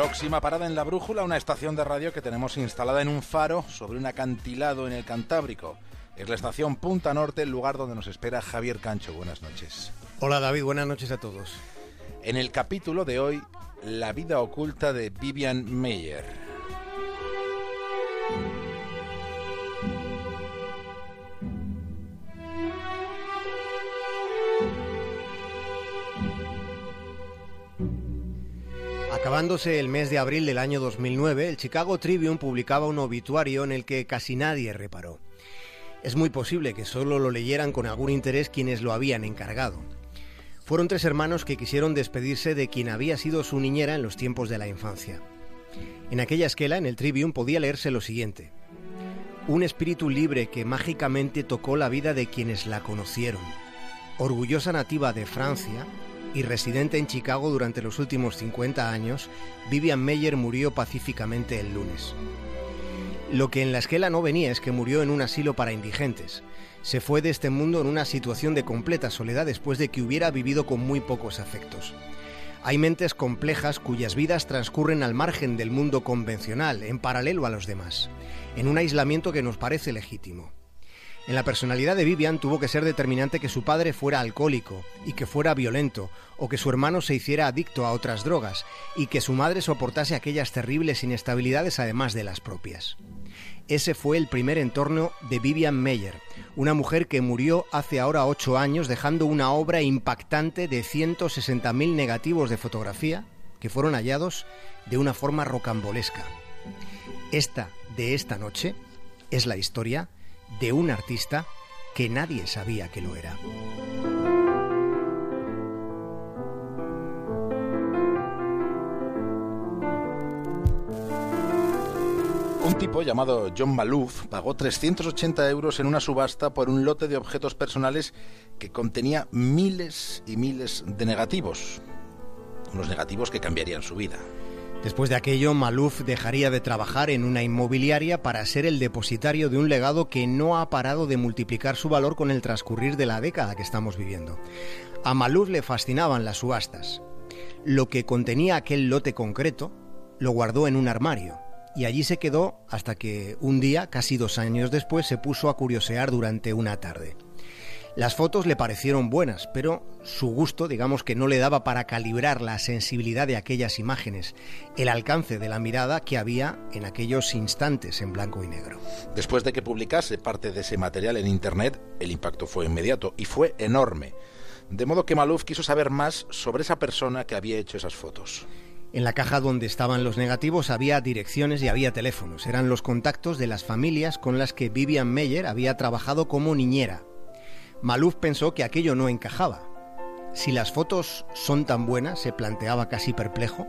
Próxima parada en la Brújula, una estación de radio que tenemos instalada en un faro sobre un acantilado en el Cantábrico. Es la estación Punta Norte, el lugar donde nos espera Javier Cancho. Buenas noches. Hola David, buenas noches a todos. En el capítulo de hoy, la vida oculta de Vivian Meyer. Acabándose el mes de abril del año 2009, el Chicago Tribune publicaba un obituario en el que casi nadie reparó. Es muy posible que solo lo leyeran con algún interés quienes lo habían encargado. Fueron tres hermanos que quisieron despedirse de quien había sido su niñera en los tiempos de la infancia. En aquella esquela, en el Tribune, podía leerse lo siguiente. Un espíritu libre que mágicamente tocó la vida de quienes la conocieron. Orgullosa nativa de Francia, y residente en Chicago durante los últimos 50 años, Vivian Meyer murió pacíficamente el lunes. Lo que en la esquela no venía es que murió en un asilo para indigentes. Se fue de este mundo en una situación de completa soledad después de que hubiera vivido con muy pocos afectos. Hay mentes complejas cuyas vidas transcurren al margen del mundo convencional, en paralelo a los demás, en un aislamiento que nos parece legítimo. En la personalidad de Vivian tuvo que ser determinante que su padre fuera alcohólico y que fuera violento, o que su hermano se hiciera adicto a otras drogas, y que su madre soportase aquellas terribles inestabilidades además de las propias. Ese fue el primer entorno de Vivian Meyer, una mujer que murió hace ahora ocho años dejando una obra impactante de 160.000 negativos de fotografía que fueron hallados de una forma rocambolesca. Esta de esta noche es la historia de un artista que nadie sabía que lo era. Un tipo llamado John Malouf pagó 380 euros en una subasta por un lote de objetos personales que contenía miles y miles de negativos. Unos negativos que cambiarían su vida. Después de aquello, Malouf dejaría de trabajar en una inmobiliaria para ser el depositario de un legado que no ha parado de multiplicar su valor con el transcurrir de la década que estamos viviendo. A Malouf le fascinaban las subastas. Lo que contenía aquel lote concreto lo guardó en un armario y allí se quedó hasta que un día, casi dos años después, se puso a curiosear durante una tarde. Las fotos le parecieron buenas, pero su gusto, digamos que no le daba para calibrar la sensibilidad de aquellas imágenes, el alcance de la mirada que había en aquellos instantes en blanco y negro. Después de que publicase parte de ese material en Internet, el impacto fue inmediato y fue enorme. De modo que Malouf quiso saber más sobre esa persona que había hecho esas fotos. En la caja donde estaban los negativos había direcciones y había teléfonos. Eran los contactos de las familias con las que Vivian Meyer había trabajado como niñera Malouf pensó que aquello no encajaba. Si las fotos son tan buenas, se planteaba casi perplejo,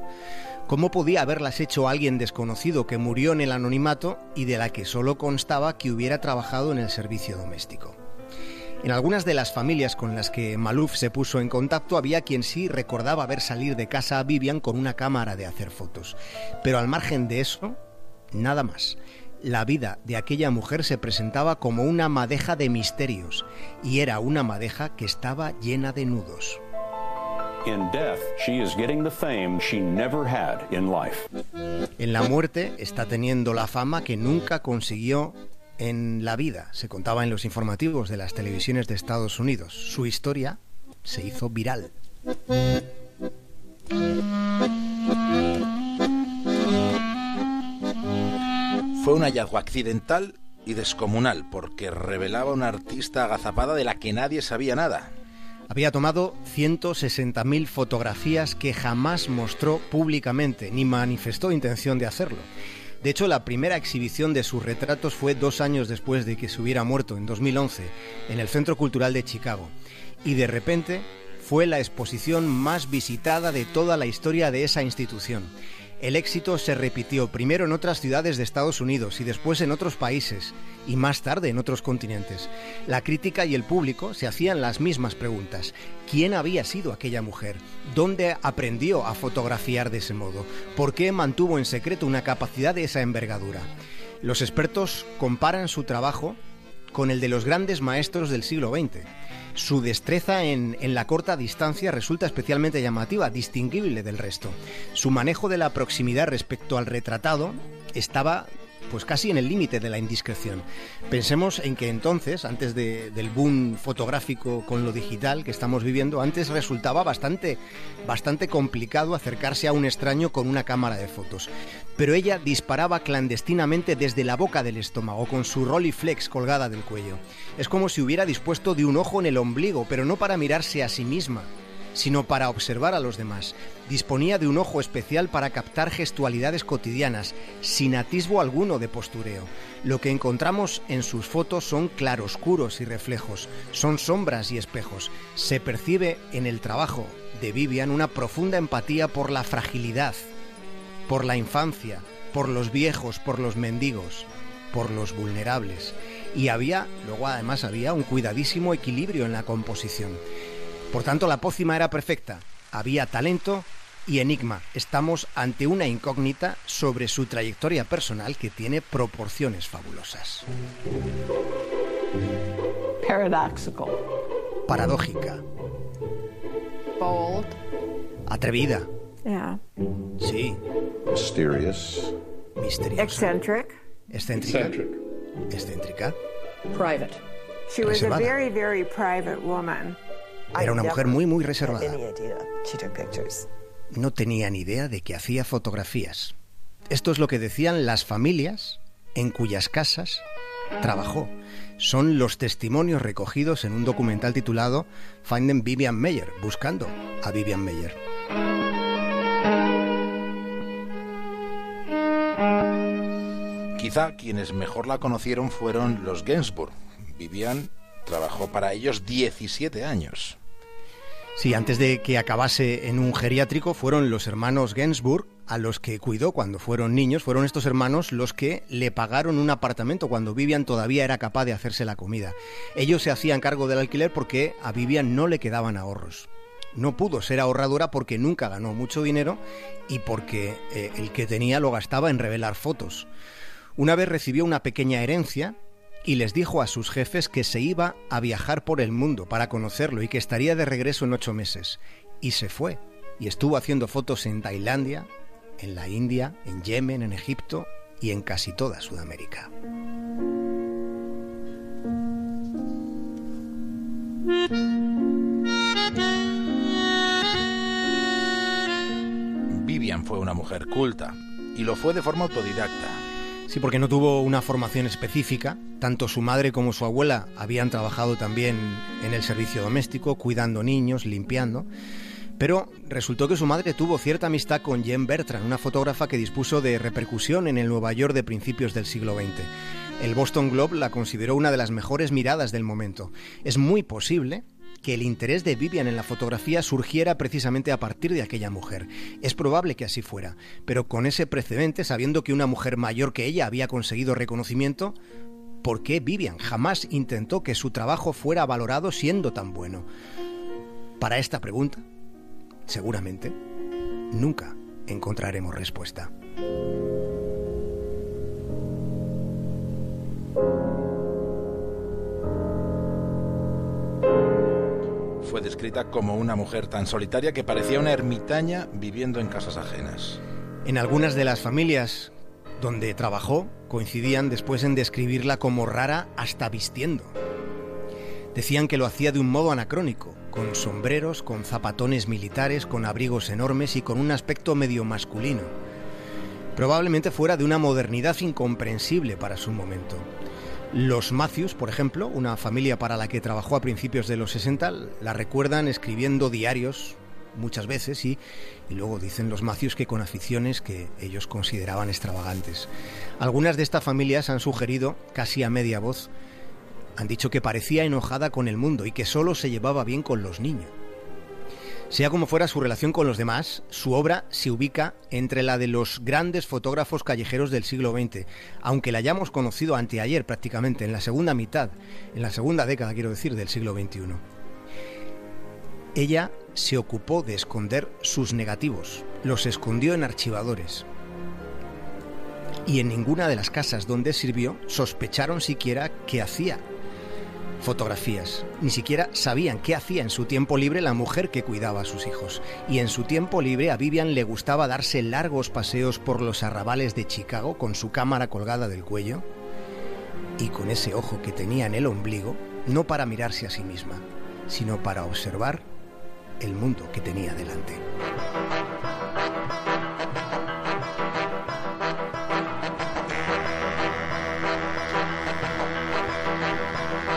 ¿cómo podía haberlas hecho alguien desconocido que murió en el anonimato y de la que solo constaba que hubiera trabajado en el servicio doméstico? En algunas de las familias con las que Malouf se puso en contacto había quien sí recordaba ver salir de casa a Vivian con una cámara de hacer fotos. Pero al margen de eso, nada más la vida de aquella mujer se presentaba como una madeja de misterios, y era una madeja que estaba llena de nudos. En la muerte está teniendo la fama que nunca consiguió en la vida. Se contaba en los informativos de las televisiones de Estados Unidos. Su historia se hizo viral. Fue un hallazgo accidental y descomunal porque revelaba una artista agazapada de la que nadie sabía nada. Había tomado 160.000 fotografías que jamás mostró públicamente ni manifestó intención de hacerlo. De hecho, la primera exhibición de sus retratos fue dos años después de que se hubiera muerto, en 2011, en el Centro Cultural de Chicago. Y de repente fue la exposición más visitada de toda la historia de esa institución. El éxito se repitió primero en otras ciudades de Estados Unidos y después en otros países y más tarde en otros continentes. La crítica y el público se hacían las mismas preguntas. ¿Quién había sido aquella mujer? ¿Dónde aprendió a fotografiar de ese modo? ¿Por qué mantuvo en secreto una capacidad de esa envergadura? Los expertos comparan su trabajo con el de los grandes maestros del siglo XX. Su destreza en, en, la corta distancia resulta especialmente llamativa, distinguible del resto. Su manejo de la proximidad respecto al retratado estaba pues casi en el límite de la indiscreción. Pensemos en que entonces, antes del boom fotográfico con lo digital que estamos viviendo, antes resultaba bastante, bastante complicado acercarse a un extraño con una cámara de fotos. Pero ella disparaba clandestinamente desde la boca del estómago, con su Rolleiflex colgada del cuello. Es como si hubiera dispuesto de un ojo en el ombligo, pero no para mirarse a sí misma, sino para observar a los demás. Disponía de un ojo especial para captar gestualidades cotidianas, sin atisbo alguno de postureo. Lo que encontramos en sus fotos son claroscuros y reflejos, son sombras y espejos. Se percibe en el trabajo de Vivian una profunda empatía por la fragilidad, por la infancia, por los viejos, por los mendigos, por los vulnerables. Y había, luego además había un cuidadísimo equilibrio en la composición. Por tanto, la pócima era perfecta. Había talento y enigma. Estamos ante una incógnita sobre su trayectoria personal que tiene proporciones fabulosas. Paradoxical. Paradójica. Bold. Atrevida. Yeah. Sí. Mysterious. Misteriosa. Eccentric. Excéntrica. Eccentric. Excéntrica. Private. She was a very, very private woman. Era una mujer muy, muy reservada. No tenía ni idea de que hacía fotografías. Esto es lo que decían las familias en cuyas casas trabajó. Son los testimonios recogidos en un documental titulado Finding Vivian Meyer, buscando a Vivian Meyer. Quizá quienes mejor la conocieron fueron los Gainsbourg. Vivian trabajó para ellos 17 años. Sí, antes de que acabase en un geriátrico fueron los hermanos Gainsbourg a los que cuidó cuando fueron niños. Fueron estos hermanos los que le pagaron un apartamento cuando Vivian todavía era capaz de hacerse la comida. Ellos se hacían cargo del alquiler porque a Vivian no le quedaban ahorros. No pudo ser ahorradora porque nunca ganó mucho dinero y porque eh, el que tenía lo gastaba en revelar fotos. Una vez recibió una pequeña herencia y les dijo a sus jefes que se iba a viajar por el mundo para conocerlo y que estaría de regreso en ocho meses. Y se fue. Y estuvo haciendo fotos en Tailandia, en la India, en Yemen, en Egipto y en casi toda Sudamérica. Vivian fue una mujer culta y lo fue de forma autodidacta. Sí, porque no tuvo una formación específica. Tanto su madre como su abuela habían trabajado también en el servicio doméstico, cuidando niños, limpiando. Pero resultó que su madre tuvo cierta amistad con Jen Bertrand, una fotógrafa que dispuso de repercusión en el Nueva York de principios del siglo XX. El Boston Globe la consideró una de las mejores miradas del momento. Es muy posible que el interés de Vivian en la fotografía surgiera precisamente a partir de aquella mujer. Es probable que así fuera, pero con ese precedente, sabiendo que una mujer mayor que ella había conseguido reconocimiento, ¿por qué Vivian jamás intentó que su trabajo fuera valorado siendo tan bueno? Para esta pregunta, seguramente, nunca encontraremos respuesta. Fue descrita como una mujer tan solitaria que parecía una ermitaña viviendo en casas ajenas. En algunas de las familias donde trabajó coincidían después en describirla como rara hasta vistiendo. Decían que lo hacía de un modo anacrónico, con sombreros, con zapatones militares, con abrigos enormes y con un aspecto medio masculino. Probablemente fuera de una modernidad incomprensible para su momento. Los Matthews, por ejemplo, una familia para la que trabajó a principios de los 60, la recuerdan escribiendo diarios muchas veces y, luego dicen los Matthews que con aficiones que ellos consideraban extravagantes. Algunas de estas familias han sugerido, casi a media voz, han dicho que parecía enojada con el mundo y que solo se llevaba bien con los niños. Sea como fuera su relación con los demás, su obra se ubica entre la de los grandes fotógrafos callejeros del siglo XX, aunque la hayamos conocido anteayer prácticamente, en la segunda mitad, en la segunda década quiero decir, del siglo XXI. Ella se ocupó de esconder sus negativos, los escondió en archivadores. Y en ninguna de las casas donde sirvió sospecharon siquiera que hacía fotografías. Ni siquiera sabían qué hacía en su tiempo libre la mujer que cuidaba a sus hijos. Y en su tiempo libre a Vivian le gustaba darse largos paseos por los arrabales de Chicago con su cámara colgada del cuello y con ese ojo que tenía en el ombligo, no para mirarse a sí misma, sino para observar el mundo que tenía delante.